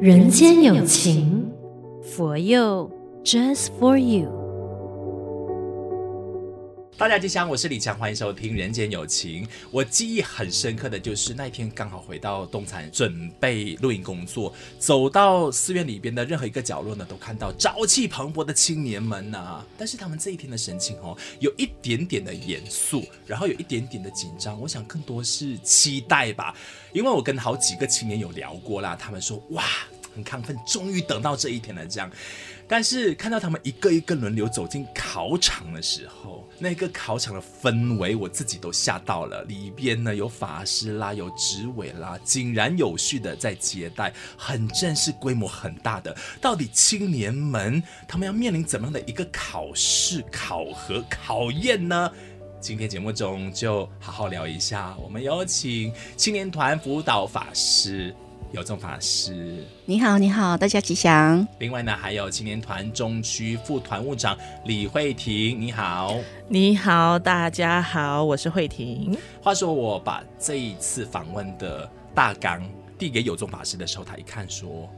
人间有情，佛佑 Just for you。大家吉祥，我是李强，欢迎收听《人间有情》。我记忆很深刻的就是那一天刚好回到东禅，准备录音工作，走到寺院里边的任何一个角落呢，都看到朝气蓬勃的青年们呐、啊。但是他们这一天的神情哦，有一点点的严肃，然后有一点点的紧张。我想更多是期待吧，因为我跟好几个青年有聊过啦，他们说哇。很亢奋，终于等到这一天了。这样，但是看到他们一个一个轮流走进考场的时候，那个考场的氛围，我自己都吓到了。里边呢有法师啦，有执委啦，井然有序的在接待，很正式，规模很大的。到底青年们他们要面临怎么样的一个考试、考核、考验呢？今天节目中就好好聊一下。我们有请青年团辅导法师。有众法师，你好，你好，大家吉祥。另外呢，还有青年团中区副团务长李慧婷，你好，你好，大家好，我是慧婷。话说，我把这一次访问的大纲递给有众法师的时候，他一看说：“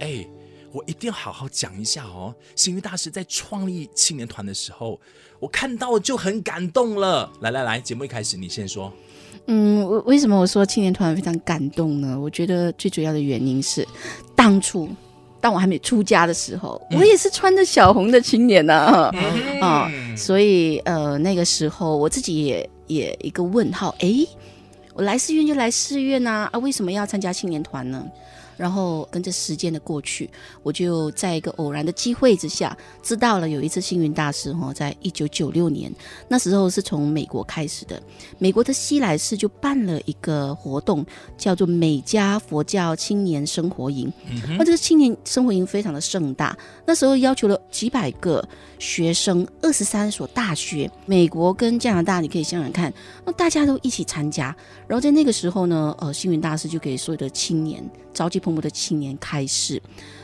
哎，我一定要好好讲一下哦。”星云大师在创立青年团的时候，我看到就很感动了。来来来，节目一开始，你先说。嗯，为为什么我说青年团非常感动呢？我觉得最主要的原因是，当初当我还没出家的时候，嗯、我也是穿着小红的青年呢、啊，啊、嗯，所以呃那个时候我自己也也一个问号，哎，我来寺院就来寺院呐，啊，为什么要参加青年团呢？然后跟着时间的过去，我就在一个偶然的机会之下，知道了有一次星云大师哈，在一九九六年，那时候是从美国开始的，美国的西来寺就办了一个活动，叫做美加佛教青年生活营。嗯哼，那这个青年生活营非常的盛大，那时候要求了几百个学生，二十三所大学，美国跟加拿大，你可以想想看，那大家都一起参加。然后在那个时候呢，呃，星云大师就给所有的青年召集。的青年开始，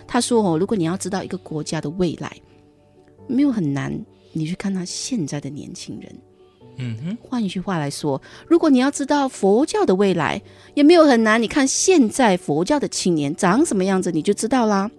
他说：“哦，如果你要知道一个国家的未来，没有很难，你去看他现在的年轻人。嗯哼，换一句话来说，如果你要知道佛教的未来，也没有很难，你看现在佛教的青年长什么样子，你就知道啦。”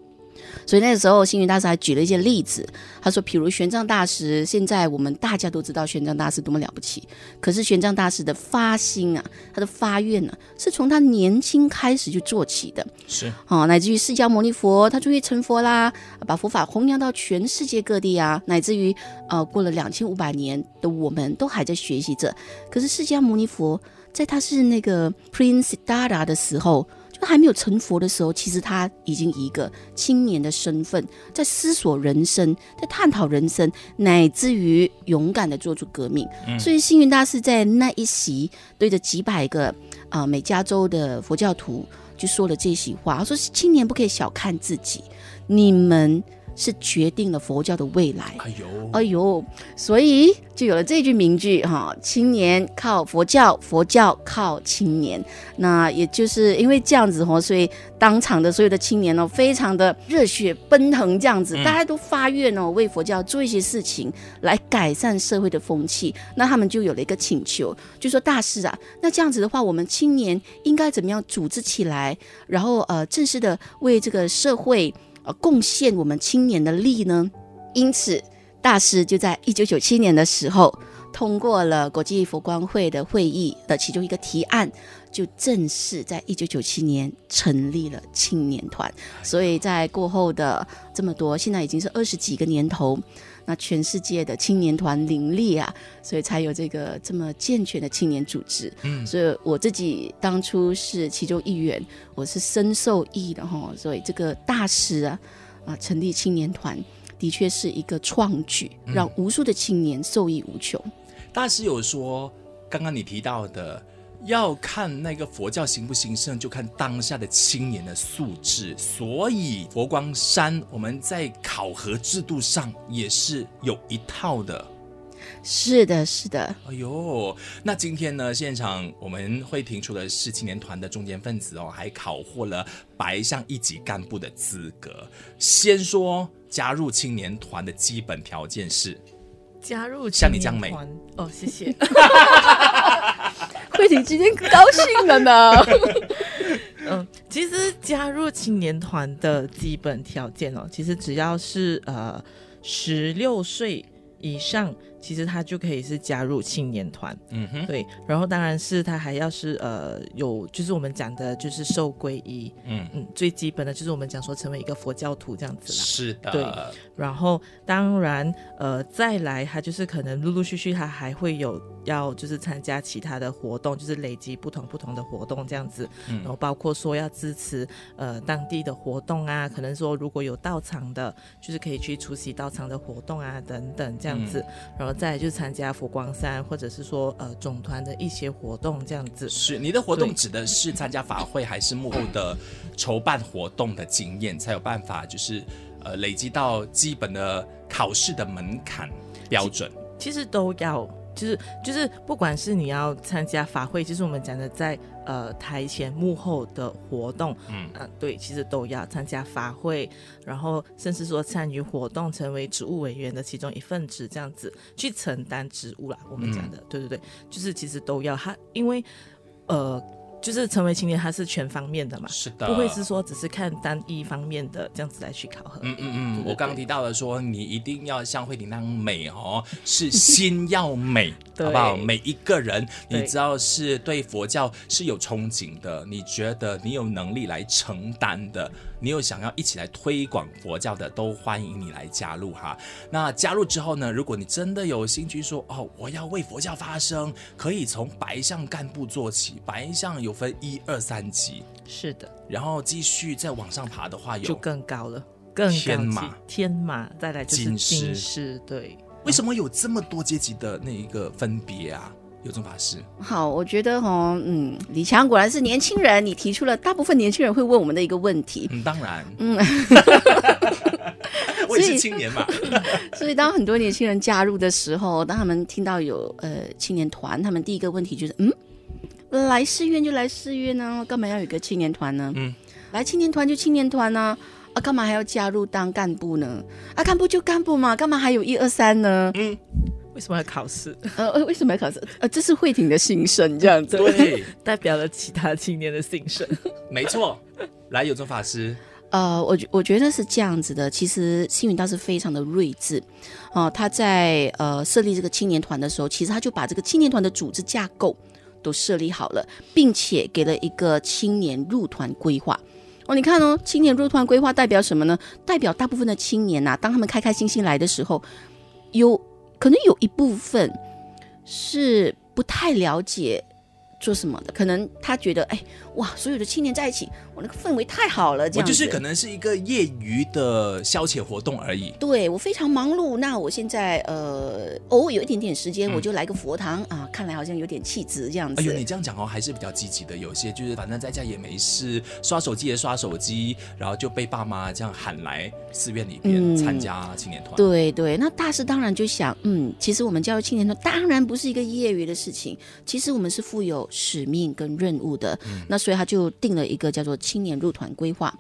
所以那个时候，星云大师还举了一些例子。他说，譬如玄奘大师，现在我们大家都知道玄奘大师多么了不起。可是玄奘大师的发心啊，他的发愿呢、啊，是从他年轻开始就做起的。是哦，乃至于释迦牟尼佛，他终于成佛啦，把佛法弘扬到全世界各地啊，乃至于呃，过了两千五百年的我们都还在学习着。可是释迦牟尼佛在他是那个 Prince Siddhartha 的时候。就还没有成佛的时候，其实他已经以一个青年的身份，在思索人生，在探讨人生，乃至于勇敢的做出革命。嗯、所以星云大师在那一席对着几百个啊、呃、美加州的佛教徒就说了这席话，他说：“青年不可以小看自己，你们。”是决定了佛教的未来。哎呦，哎呦，所以就有了这句名句哈：青年靠佛教，佛教靠青年。那也就是因为这样子哈，所以当场的所有的青年呢，非常的热血奔腾，这样子，大家都发愿哦，为佛教做一些事情来改善社会的风气。那他们就有了一个请求，就说大师啊，那这样子的话，我们青年应该怎么样组织起来，然后呃，正式的为这个社会。呃，贡献我们青年的力呢，因此大师就在一九九七年的时候通过了国际佛光会的会议的其中一个提案，就正式在一九九七年成立了青年团。所以在过后的这么多，现在已经是二十几个年头，那全世界的青年团林立啊，所以才有这个这么健全的青年组织。嗯，所以我自己当初是其中一员，我是深受益的哈。所以这个大师啊啊，成立青年团的确是一个创举，让无数的青年受益无穷。嗯，大师有说，刚刚你提到的。要看那个佛教兴不兴盛，就看当下的青年的素质。所以佛光山我们在考核制度上也是有一套的。是的，是的。哎呦，那今天呢，现场我们会提出的是青年团的中坚分子哦，还考获了白象一级干部的资格。先说加入青年团的基本条件是。加入像你这样美哦，谢谢。慧婷今天高兴了呢。嗯，其实加入青年团的基本条件哦，其实只要是呃十六岁以上。其实他就可以是加入青年团，嗯哼，对，然后当然是他还要是呃有，就是我们讲的就是受皈依，嗯。嗯，最基本的就是我们讲说成为一个佛教徒这样子啦，是的，对，然后当然呃再来他就是可能陆陆续续他还会有要就是参加其他的活动，就是累积不同不同的活动这样子，嗯，然后包括说要支持呃当地的活动啊，可能说如果有到场的，就是可以去出席到场的活动啊等等这样子，嗯、然后。再就是参加佛光山，或者是说呃总团的一些活动这样子。是你的活动指的是参加法会，还是幕后的筹办活动的经验，才有办法就是呃累积到基本的考试的门槛标准？其，其实都要。就是就是，不管是你要参加法会，就是我们讲的在呃台前幕后的活动，嗯对，其实都要参加法会，然后甚至说参与活动，成为职务委员的其中一份子，这样子去承担职务啦。我们讲的，嗯、对对对，就是其实都要他，因为呃。就是成为青年，它是全方面的嘛，是的，不会是说只是看单一方面的这样子来去考核。嗯嗯嗯，我刚刚提到了说，你一定要像慧婷那样美哦，是心要美，好不好？每一个人，你知道是对佛教是有憧憬的，你觉得你有能力来承担的。你有想要一起来推广佛教的，都欢迎你来加入哈。那加入之后呢，如果你真的有兴趣说哦，我要为佛教发声，可以从白象干部做起。白象有分一二三级，是的。然后继续再往上爬的话，有就更高了，更天马，天马，再来就是金狮，金狮，对。为什么有这么多阶级的那一个分别啊？有种法师，好，我觉得哈，嗯，李强果然是年轻人，你提出了大部分年轻人会问我们的一个问题。嗯，当然，嗯，我也是青年嘛，所以当很多年轻人加入的时候，当他们听到有呃青年团，他们第一个问题就是，嗯，来寺院就来寺院呢，干嘛要有个青年团呢？嗯，来青年团就青年团呢，啊，干嘛还要加入当干部呢？啊，干部就干部嘛，干嘛还有一二三呢？嗯。为什么要考试？呃，为什么要考试？呃，这是慧婷的心声，这样子，对，代表了其他青年的心声。没错，来有宗法师。呃，我我觉得是这样子的。其实星云大师非常的睿智哦、呃，他在呃设立这个青年团的时候，其实他就把这个青年团的组织架构都设立好了，并且给了一个青年入团规划。哦，你看哦，青年入团规划代表什么呢？代表大部分的青年呐、啊，当他们开开心心来的时候，有。可能有一部分是不太了解做什么的，可能他觉得，哎，哇，所有的青年在一起。我那个氛围太好了，这样我就是可能是一个业余的消遣活动而已。对，我非常忙碌，那我现在呃偶尔有一点点时间，嗯、我就来个佛堂啊，看来好像有点气质这样子。哎呦，你这样讲哦，还是比较积极的。有些就是反正在家也没事，刷手机也刷手机，然后就被爸妈这样喊来寺院里边参加青年团。嗯、对对，那大师当然就想，嗯，其实我们教育青年团当然不是一个业余的事情，其实我们是负有使命跟任务的。嗯、那所以他就定了一个叫做。青年入团规划，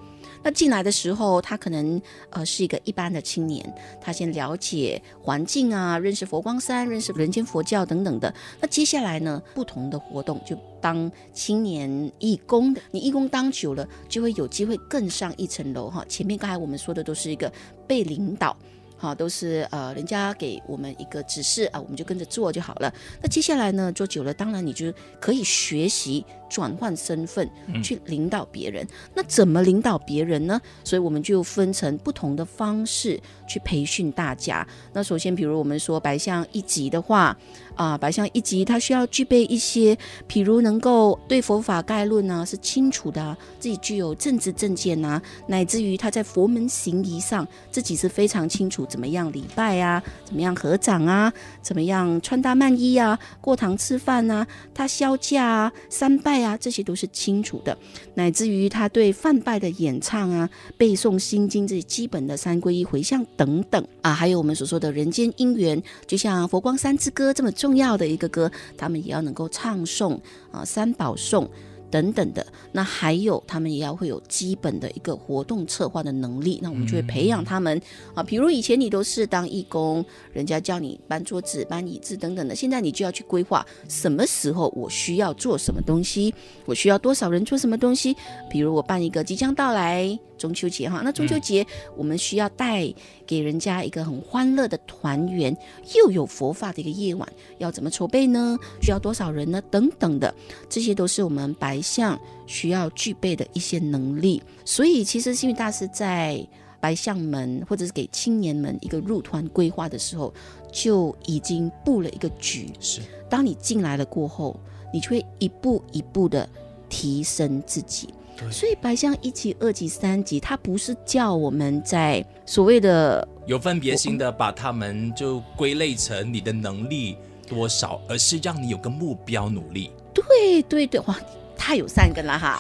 那进来的时候，他可能呃是一个一般的青年，他先了解环境啊，认识佛光山，认识人间佛教等等的。那接下来呢，不同的活动就当青年义工的，你义工当久了，就会有机会更上一层楼哈。前面刚才我们说的都是一个被领导。好，都是呃，人家给我们一个指示啊，我们就跟着做就好了。那接下来呢，做久了，当然你就可以学习转换身份去领导别人。嗯、那怎么领导别人呢？所以我们就分成不同的方式去培训大家。那首先，比如我们说白象一级的话。啊，白象一级，他需要具备一些，譬如能够对佛法概论呢、啊、是清楚的、自己具有正知正见呐，乃至于他在佛门行仪上自己是非常清楚怎么样礼拜啊，怎么样合掌啊，怎么样穿搭曼衣啊，过堂吃饭啊，他销驾啊、三拜啊，这些都是清楚的，乃至于他对梵拜的演唱啊、背诵心经这些基本的三皈依回向等等啊，还有我们所说的人间因缘，就像《佛光山之歌》这么要的一个歌，他们也要能够唱诵啊，三宝颂。等等的。那还有他们也要会有基本的一个活动策划的能力。那我们就会培养他们、嗯、啊，比如以前你都是当义工，人家叫你搬桌子、搬椅子等等的，现在你就要去规划什么时候我需要做什么东西，我需要多少人做什么东西。比如我办一个即将到来中秋节哈，那中秋节我们需要带给人家一个很欢乐的团圆，又有佛法的一个夜晚，要怎么筹备呢？需要多少人呢？等等的，这些都是我们白象需要具备的一些能力。所以，其实星云大师在白象门或者是给青年们一个入团规划的时候，就已经布了一个局。是，当你进来了过后，你就会一步一步的提升自己。所以白象一级、二级、三级，它不是叫我们在所谓的有分别心的把他们就归类成你的能力多少，而是让你有个目标努力。对对对，哇！他有善根了哈，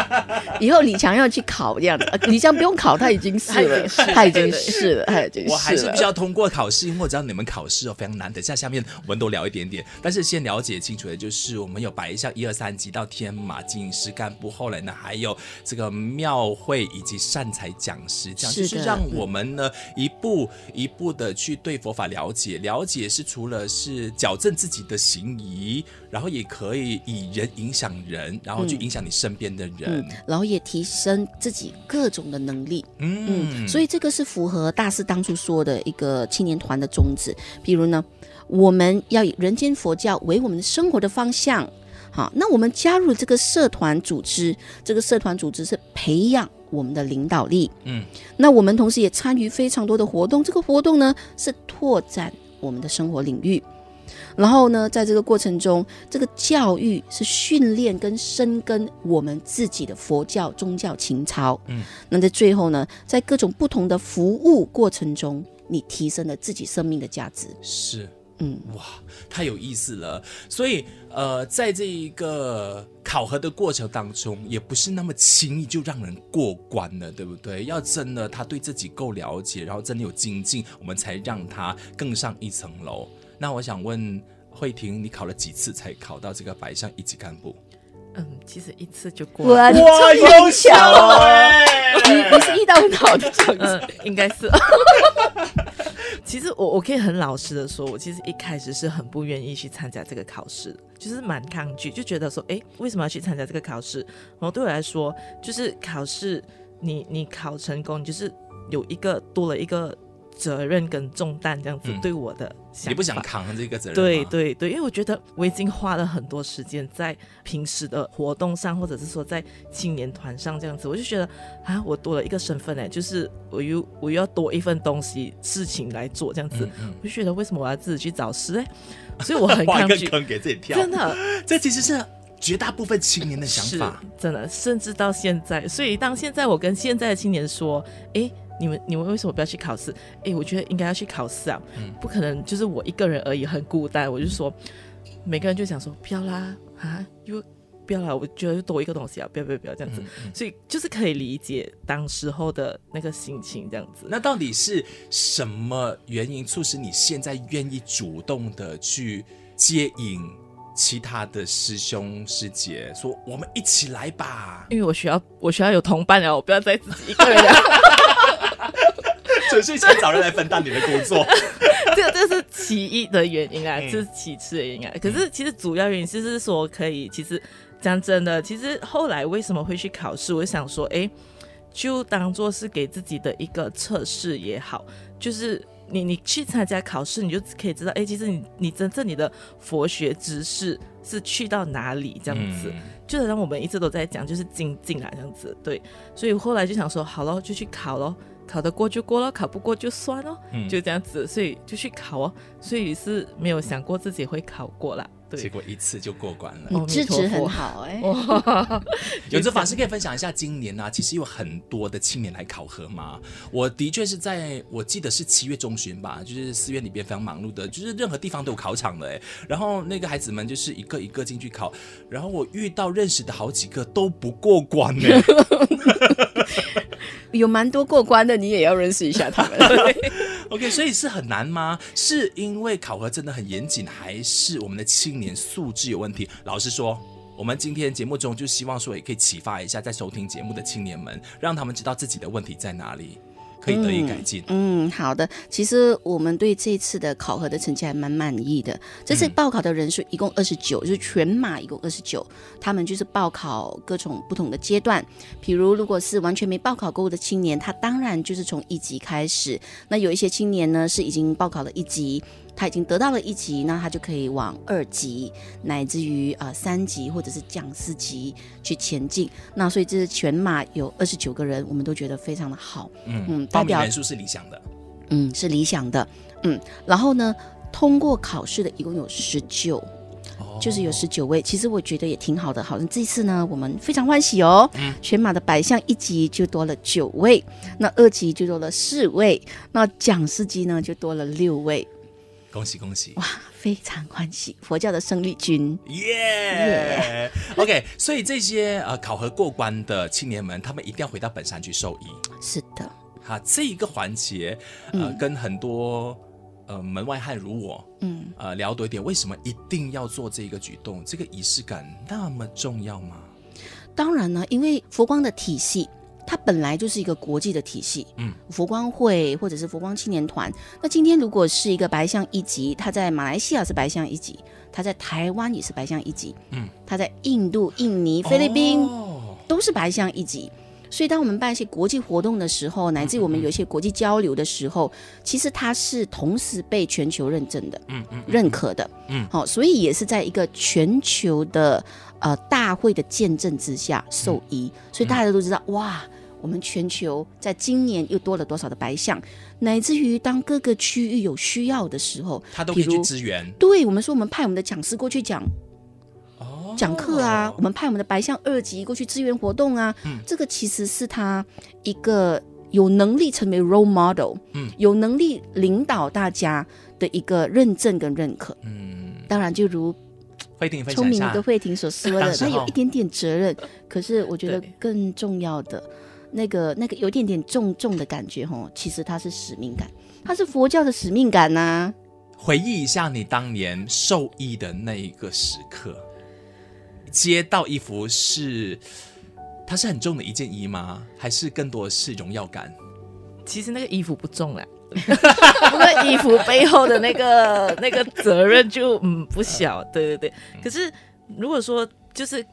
以后李强要去考这样的，李强不用考，他已经是了，他已经是了，他已经是了。我还是必须要通过考试，因为我知道你们考试哦非常难。等下下面我们都聊一点点，但是先了解清楚的就是，我们有摆一下一二三级到天马经营师干部，后来呢还有这个庙会以及善财讲师，这样就是让我们呢一步一步的去对佛法了解，了解是除了是矫正自己的行仪，然后也可以以人影响人。然后去影响你身边的人，然后也提升自己各种的能力。嗯，嗯，所以这个是符合大师当初说的一个青年团的宗旨。比如呢，我们要以人间佛教为我们生活的方向。好，那我们加入这个社团组织，这个社团组织是培养我们的领导力。嗯，那我们同时也参与非常多的活动，这个活动呢是拓展我们的生活领域。然后呢，在这个过程中，这个教育是训练跟深耕我们自己的佛教宗教情操。嗯，那在最后呢，在各种不同的服务过程中，你提升了自己生命的价值。是，嗯，哇，太有意思了。所以，呃，在这一个考核的过程当中，也不是那么轻易就让人过关了，对不对？要真的他对自己够了解，然后真的有精进，我们才让他更上一层楼。那我想问慧婷，你考了几次才考到这个白象一级干部？嗯，其实一次就过了。哇，优秀哎！你你是遇到很好的成绩，嗯，应该是。其实我我可以很老实的说，我其实一开始是很不愿意去参加这个考试，就是蛮抗拒，就觉得说，哎，为什么要去参加这个考试？然后对我来说，就是考试，你你考成功，你就是有一个多了一个。责任跟重担这样子对我的想法，你不想扛这个责任？对对对，因为我觉得我已经花了很多时间在平时的活动上，或者是说在青年团上这样子，我就觉得啊，我多了一个身份哎，就是我又我又要多一份东西事情来做这样子，嗯嗯，我就觉得为什么我要自己去找事哎？所以我很 抗拒，坑给自己跳，真的，这其实是绝大部分青年的想法，真的，甚至到现在，所以当现在我跟现在的青年说，哎。你们你们为什么不要去考试？哎，我觉得应该要去考试啊！嗯，不可能就是我一个人而已，很孤单。我就说，每个人就想说不要啦啊，又不要啦！我觉得又多一个东西啊，不要不要不要这样子。所以就是可以理解当时候的那个心情这样子。那到底是什么原因促使你现在愿意主动的去接引其他的师兄师姐，说我们一起来吧？因为我需要我需要有同伴啊，我不要再自己一个人 了。纯粹想找人来分担你的工作，这这是其一的原因啊，这是其次的原因啊。可是其实主要原因就是说，可以其实讲真的，其实后来为什么会去考试，我想说，哎，就当做是给自己的一个测试也好，就是你你去参加考试，你就可以知道，哎，其实你你真正你的佛学知识是去到哪里这样子。嗯、就是让我们一直都在讲，就是精进啊这样子。对，所以后来就想说，好咯，就去考咯。考得过就过了，考不过就算了，嗯，就这样子，所以就去考哦，所以是没有想过自己会考过啦。对，结果一次就过关了，你资质很好哎、欸。有这法师可以分享一下，今年啊，其实有很多的青年来考核嘛。我的确是在我记得是七月中旬吧，就是寺院里边非常忙碌的，就是任何地方都有考场的哎。然后那个孩子们就是一个一个进去考，然后我遇到认识的好几个都不过关哎。有蛮多过关的，你也要认识一下他们。OK，所以是很难吗？是因为考核真的很严谨，还是我们的青年素质有问题？老实说，我们今天节目中就希望说，也可以启发一下在收听节目的青年们，让他们知道自己的问题在哪里。可以得以改进。嗯，嗯，好的。其实我们对这次的考核的成绩还蛮满意的。这次报考的人数一共二十九，就是全马一共二十九。他们就是报考各种不同的阶段。比如，如果是完全没报考过的青年，他当然就是从一级开始。那有一些青年呢，是已经报考了一级。他已经得到了一级，那他就可以往二级，乃至于呃三级或者是讲师级去前进。那所以这是全马有二十九个人，我们都觉得非常的好。嗯嗯，代表人数是理想的。嗯，是理想的。嗯，然后呢，通过考试的一共有十九，哦，就是有十九位。其实我觉得也挺好的。好像这次呢，我们非常欢喜哦。嗯，全马的百项一级就多了九位，那二级就多了四位，那讲师级呢就多了六位。恭喜恭喜！哇，非常欢喜！佛教的生力军，耶、yeah! yeah!！OK，所以这些呃考核过关的青年们，他们一定要回到本山去受益。是的，哈，这一个环节，呃，嗯、跟很多呃门外汉如我，嗯，呃，聊多一点，为什么一定要做这个举动？这个仪式感那么重要吗？当然呢，因为佛光的体系。它本来就是一个国际的体系，嗯，佛光会或者是佛光青年团。那今天如果是一个白象一级，它在马来西亚是白象一级，它在台湾也是白象一级，嗯，它在印度、印尼、菲律宾、哦、都是白象一级。所以当我们办一些国际活动的时候，乃至于我们有一些国际交流的时候，其实它是同时被全球认证的，嗯嗯，认可的，嗯，好、哦，所以也是在一个全球的呃大会的见证之下受益，嗯、所以大家都知道哇。我们全球在今年又多了多少的白象，乃至于当各个区域有需要的时候，他都可以去支援。对，我们说，我们派我们的讲师过去讲，哦，讲课啊，我们派我们的白象二级过去支援活动啊，嗯，这个其实是他一个有能力成为 role model，嗯，有能力领导大家的一个认证跟认可，嗯，当然就如慧婷聪明的慧婷所说的，他有一点点责任，可是我觉得更重要的。那个那个有点点重重的感觉吼，其实它是使命感，它是佛教的使命感呐、啊。回忆一下你当年受益的那一个时刻，接到衣服是，它是很重的一件衣吗？还是更多是荣耀感？其实那个衣服不重了，不过衣服背后的那个 那个责任就嗯不小。对对对，可是如果说就是。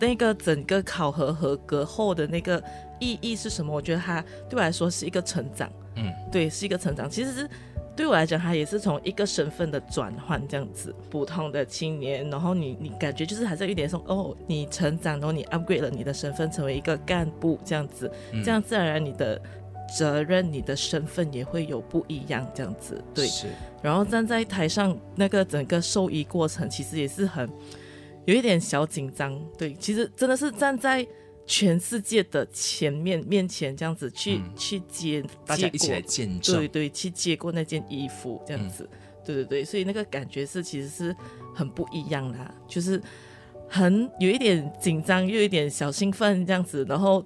那个整个考核合格后的那个意义是什么？我觉得它对我来说是一个成长，嗯，对，是一个成长。其实是对我来讲，它也是从一个身份的转换这样子，普通的青年，然后你你感觉就是还是有一点说，哦，你成长，然后你 upgrade 了你的身份，成为一个干部这样子，这样自然而然你的责任、你的身份也会有不一样这样子，对。是。然后站在台上那个整个受益过程，其实也是很。有一点小紧张，对，其实真的是站在全世界的前面面前这样子去、嗯、去接，大家一起来见证，对对，去接过那件衣服这样子，嗯、对对对，所以那个感觉是其实是很不一样的，就是很有一点紧张，又有一点小兴奋这样子，然后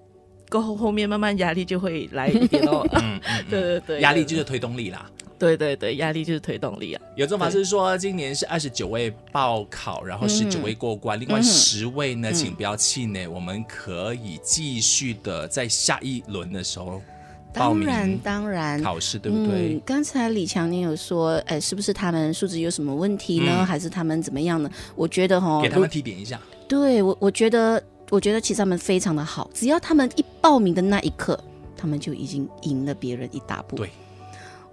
过后后面慢慢压力就会来一点哦，嗯，对对对，压力就是推动力啦。对对对，压力就是推动力啊！有做法是说，今年是二十九位报考，然后十九位过关，嗯、另外十位呢，嗯、请不要气馁，我们可以继续的在下一轮的时候报名。当然，当然考试对不对？嗯、刚才李强你有说，哎，是不是他们素质有什么问题呢？嗯、还是他们怎么样呢？我觉得哈，给他们提点一下。对我，我觉得，我觉得其实他们非常的好，只要他们一报名的那一刻，他们就已经赢了别人一大步。对。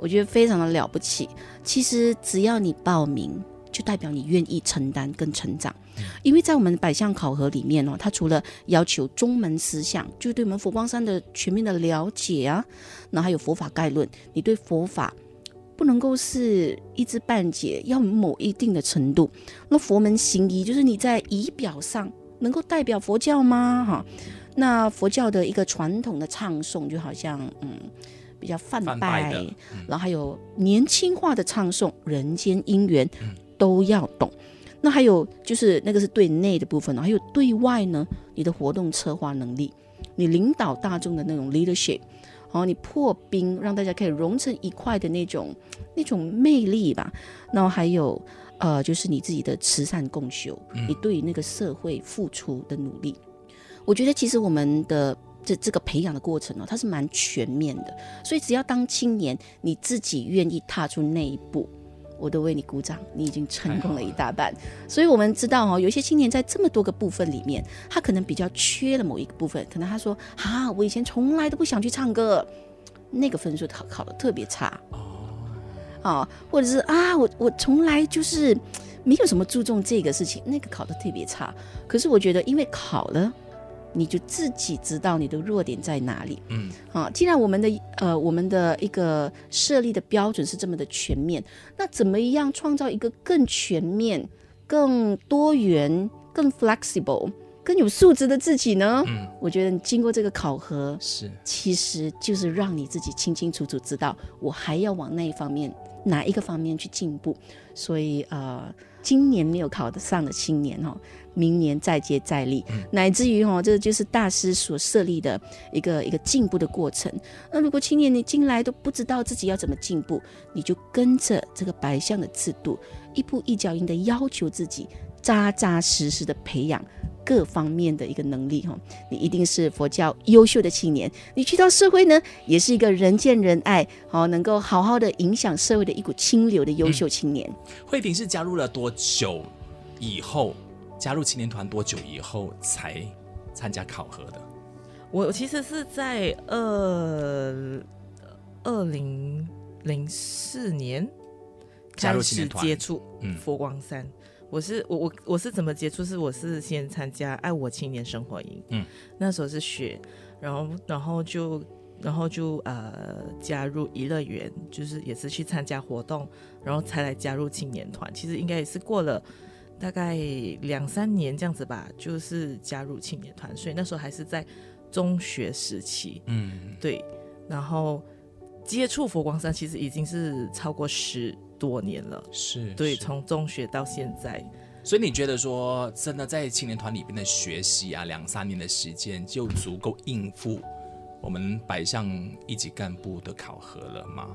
我觉得非常的了不起。其实只要你报名，就代表你愿意承担跟成长。因为在我们百项考核里面哦，它除了要求宗门思想，就对我们佛光山的全面的了解啊，那还有佛法概论，你对佛法不能够是一知半解，要某一定的程度。那佛门行仪，就是你在仪表上能够代表佛教吗？哈，那佛教的一个传统的唱诵，就好像嗯。比较泛拜，嗯、然后还有年轻化的唱诵，人间姻缘、嗯、都要懂。那还有就是那个是对内的部分，还有对外呢，你的活动策划能力，你领导大众的那种 leadership，然后你破冰让大家可以融成一块的那种 那种魅力吧。然后还有呃，就是你自己的慈善共修，嗯你对于那个社会付出的努力。我觉得其实我们的这这个培养的过程哦，它是蛮全面的。所以只要当青年，你自己愿意踏出那一步，我都为你鼓掌，你已经成功了一大半。所以我们知道哦，有一些青年在这么多个部分里面，他可能比较缺了某一个部分，可能他说啊，我以前从来都不想去唱歌，那个分数考考的特别差。哦，或者是啊，我我从来就是没有什么注重这个事情，那个考的特别差。可是我觉得，因为考了，你就自己知道你的弱点在哪里。嗯，啊，既然我们的呃我们的一个设立的标准是这么的全面，那怎么样创造一个更全面、更多元、更 flexible、更有素质的自己呢？嗯，我觉得经过这个考核，是其实就是让你自己清清楚楚知道，我还要往那一方面。哪一个方面去进步？所以呃，今年没有考得上的青年哦，明年再接再厉，嗯、乃至于哦，这就是大师所设立的一个一个进步的过程。那如果青年你进来都不知道自己要怎么进步，你就跟着这个白象的制度，一步一脚印的要求自己，扎扎实实的培养。各方面的一个能力哈，你一定是佛教优秀的青年。你去到社会呢，也是一个人见人爱，好能够好好的影响社会的一股清流的优秀青年。嗯、慧萍是加入了多久以后？加入青年团多久以后才参加考核的？我其实是在二二零零四年开始接触佛光山。我是我我我是怎么接触？是我是先参加爱我青年生活营，嗯，那时候是学，然后然后就然后就呃加入娱乐园，就是也是去参加活动，然后才来加入青年团。其实应该也是过了大概两三年这样子吧，就是加入青年团。所以那时候还是在中学时期，嗯，对。然后接触佛光山，其实已经是超过十。多年了，是对，是从中学到现在，所以你觉得说，真的在青年团里边的学习啊，两三年的时间就足够应付我们百项一级干部的考核了吗？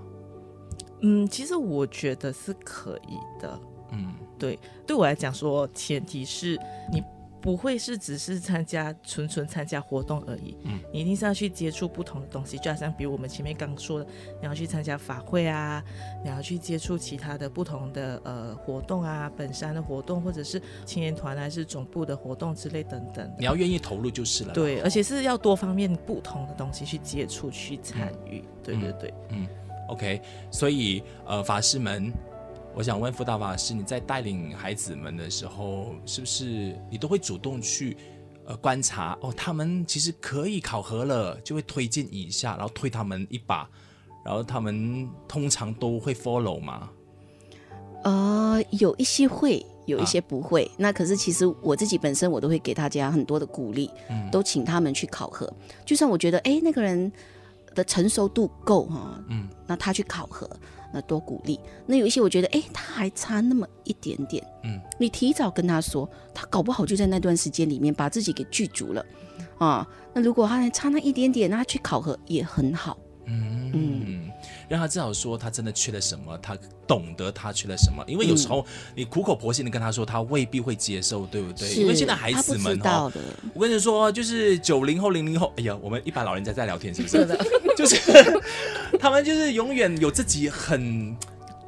嗯，其实我觉得是可以的。嗯，对，对我来讲说，前提是你。不会是只是参加纯纯参加活动而已，嗯，你一定是要去接触不同的东西，就好像比如我们前面刚说的，你要去参加法会啊，你要去接触其他的不同的呃活动啊，本山的活动或者是青年团还是总部的活动之类等等，你要愿意投入就是了。对，而且是要多方面不同的东西去接触去参与，嗯，对对对，嗯，嗯，OK，所以呃法师们。我想问辅导法师，你在带领孩子们的时候，是不是你都会主动去呃观察哦？他们其实可以考核了，就会推荐一下，然后推他们一把，然后他们通常都会 follow 吗？呃，有一些会，有一些不会。啊、那可是其实我自己本身，我都会给大家很多的鼓励，嗯，都请他们去考核。就算我觉得哎那个人的成熟度够哈，嗯，那他去考核。那多鼓励。那有一些我觉得，哎，他还差那么一点点。嗯，你提早跟他说，他搞不好就在那段时间里面把自己给具足了。啊，那如果他还差那一点点，那他去考核也很好。嗯嗯，让他至少说他真的缺了什么，他懂得他缺了什么。因为有时候你苦口婆心的跟他说，他未必会接受，对不对？因为现在孩子们哈，我跟你说，就是九零后、零零后，哎呀，我们一般老人家在聊天是不是？就是他们就是永远有自己很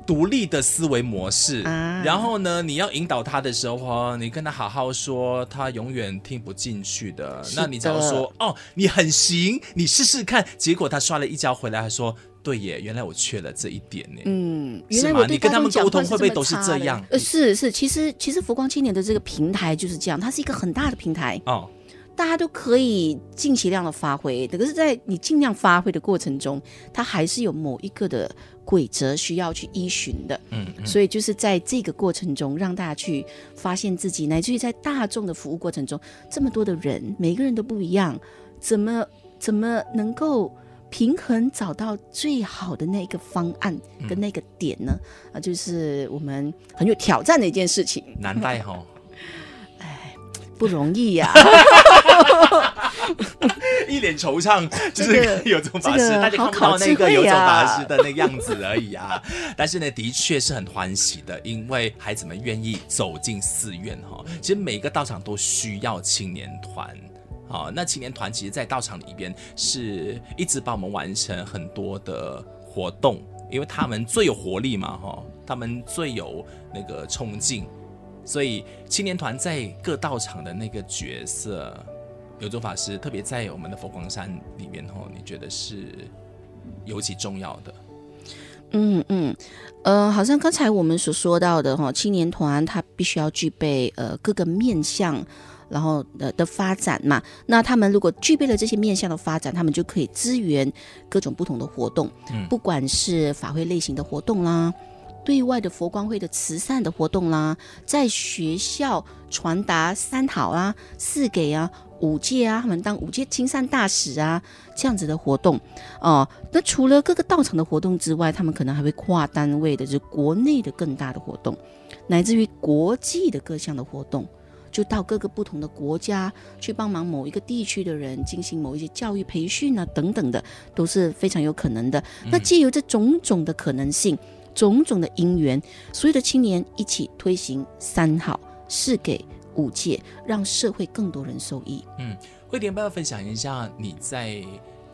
独立的思维模式，啊、然后呢，你要引导他的时候，你跟他好好说，他永远听不进去的。的那你只要说哦，你很行，你试试看。结果他摔了一跤回来，还说对耶，原来我缺了这一点呢。嗯，是吗？你跟他们沟通会不会都是这样？呃，是是，其实其实佛光青年的这个平台就是这样，它是一个很大的平台哦。大家都可以尽其量的发挥，可是，在你尽量发挥的过程中，它还是有某一个的规则需要去依循的。嗯，嗯，所以就是在这个过程中，让大家去发现自己，乃至于在大众的服务过程中，这么多的人，每个人都不一样，怎么怎么能够平衡找到最好的那个方案跟那个点呢？啊、嗯，就是我们很有挑战的一件事情，难带哈。不容易呀、啊，一脸惆怅，就是有种法师，这个、大家看不到那个有种法师的那个样子而已啊。但是呢，的确是很欢喜的，因为孩子们愿意走进寺院哈。其实每个道场都需要青年团。好，那青年团其实，在道场里边是一直帮我们完成很多的活动，因为他们最有活力嘛，哈，他们最有那个冲劲，所以青年团在各道场的那个角色，有种法师特别在我们的佛光山里面，哈，你觉得是尤其重要的？嗯嗯，呃，好像刚才我们所说到的哈，青年团它必须要具备呃各个面向。然后的的发展嘛，那他们如果具备了这些面向的发展，他们就可以支援各种不同的活动，嗯，不管是法会类型的活动啦，对外的佛光会的慈善的活动啦，在学校传达三好啊、四给啊、五戒啊，他们当五戒亲善大使啊，这样子的活动哦。那除了各个道场的活动之外，他们可能还会跨单位的，就是国内的更大的活动，乃至于国际的各项的活动。就到各个不同的国家去帮忙某一个地区的人进行某一些教育培训啊，等等的，都是非常有可能的。那借由这种种的可能性，种种的因缘，所有的青年一起推行三好、四给、五戒，让社会更多人受益。嗯，慧典要不要分享一下你在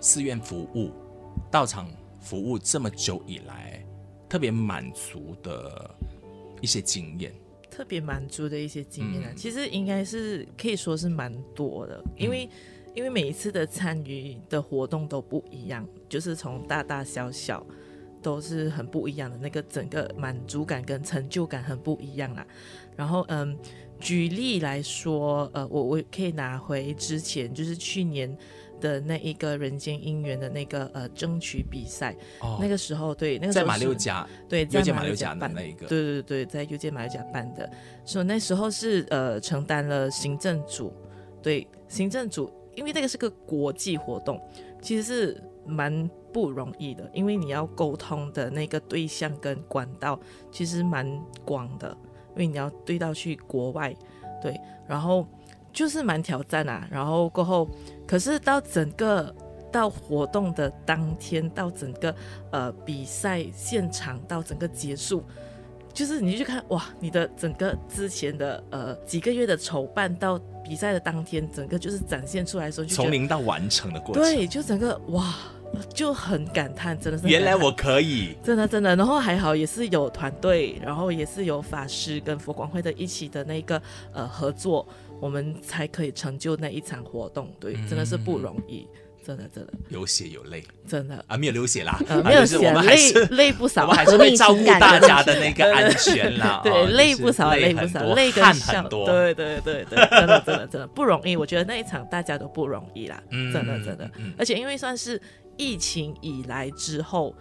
寺院服务、道场服务这么久以来，特别满足的一些经验？特别满足的一些经验呢，其实应该是可以说是蛮多的，因为因为每一次的参与的活动都不一样，就是从大大小小都是很不一样的，那个整个满足感跟成就感很不一样啊。然后嗯，举例来说，呃，我我可以拿回之前就是去年。的那一个人间姻缘的那个呃争取比赛，哦、那个时候对，那个时候在马六甲，对，在马六甲办的。那一个，对对对，在右界马六甲办的，所以那时候是呃承担了行政组，对，行政组，因为那个是个国际活动，其实是蛮不容易的，因为你要沟通的那个对象跟管道其实蛮广的，因为你要对到去国外，对，然后。就是蛮挑战啊，然后过后，可是到整个到活动的当天，到整个呃比赛现场，到整个结束，就是你去看哇，你的整个之前的呃几个月的筹办到比赛的当天，整个就是展现出来的时候，就从零到完成的过程，对，就整个哇。就很感叹，真的是原来我可以，真的真的。然后还好也是有团队，然后也是有法师跟佛光会的一起的那个呃合作，我们才可以成就那一场活动。对，真的是不容易，真的真的有血有泪，真的啊没有流血啦，没有血，泪累不少，我们还是会照顾大家的那个安全啦。对，累不少，累不少，泪跟笑，对对对对，真的真的真的不容易。我觉得那一场大家都不容易啦，真的真的，而且因为算是。疫情以来之后，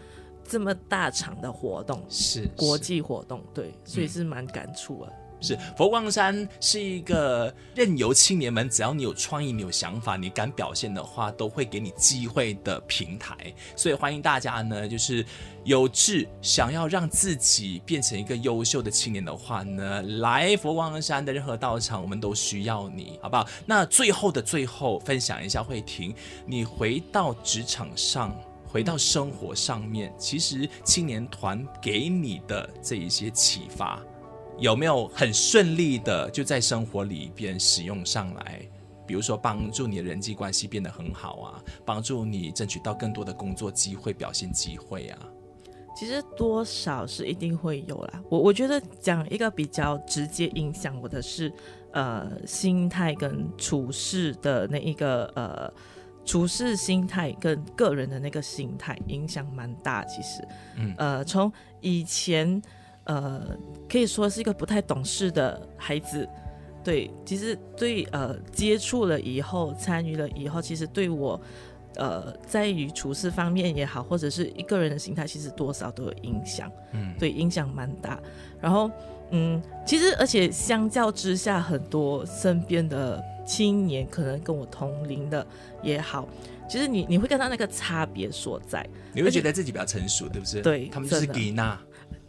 这么大场的活动是国际活动，对，所以是蛮感触啊。是佛光山是一个任由青年们，只要你有创意、你有想法、你敢表现的话，都会给你机会的平台。所以欢迎大家呢，就是有志想要让自己变成一个优秀的青年的话呢，来佛光山的任何道场，我们都需要你，好不好？那最后的最后，分享一下慧婷，你回到职场上，回到生活上面，其实青年团给你的这一些启发。有没有很顺利的就在生活里边使用上来？比如说帮助你的人际关系变得很好啊，帮助你争取到更多的工作机会、表现机会啊。其实多少是一定会有啦。我我觉得讲一个比较直接影响我的是，呃，心态跟处事的那一个呃，处事心态跟个人的那个心态影响蛮大。其实，嗯，呃，从以前。呃，可以说是一个不太懂事的孩子，对，其实对呃接触了以后，参与了以后，其实对我呃在于处事方面也好，或者是一个人的心态，其实多少都有影响，嗯，对，影响蛮大。然后嗯，其实而且相较之下，很多身边的青年可能跟我同龄的也好，其实你你会看到那个差别所在，你会觉得自己比较成熟，对不对？对，他们就是给纳。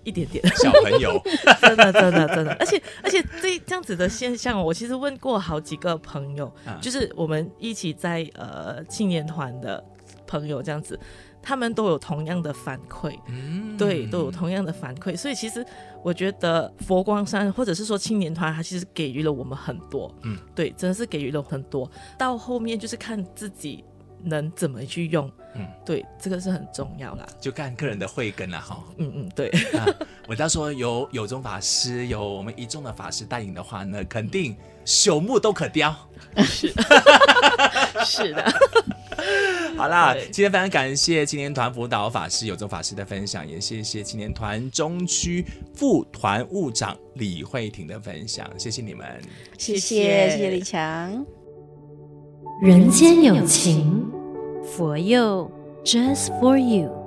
一点点。小朋友，真的真的真的，而且而且这这样子的现象，我其实问过好几个朋友，啊、就是我们一起在呃青年团的朋友这样子。他们都有同样的反馈，嗯，对，都有同样的反馈，所以其实我觉得佛光山或者是说青年团，它其实给予了我们很多，嗯，对，真的是给予了很多。到后面就是看自己能怎么去用，嗯，对，这个是很重要啦，就看个人的慧根了哈。嗯嗯，对。啊、我到时候有有宗法师，有我们一众的法师带领的话呢，肯定朽木都可雕。是，是的。好啦，今天非常感谢青年团辅导法师有宗法师的分享，也谢谢青年团中区副团务长李慧婷的分享，谢谢你们，谢谢谢谢李强。人间有情，佛佑 Just for you。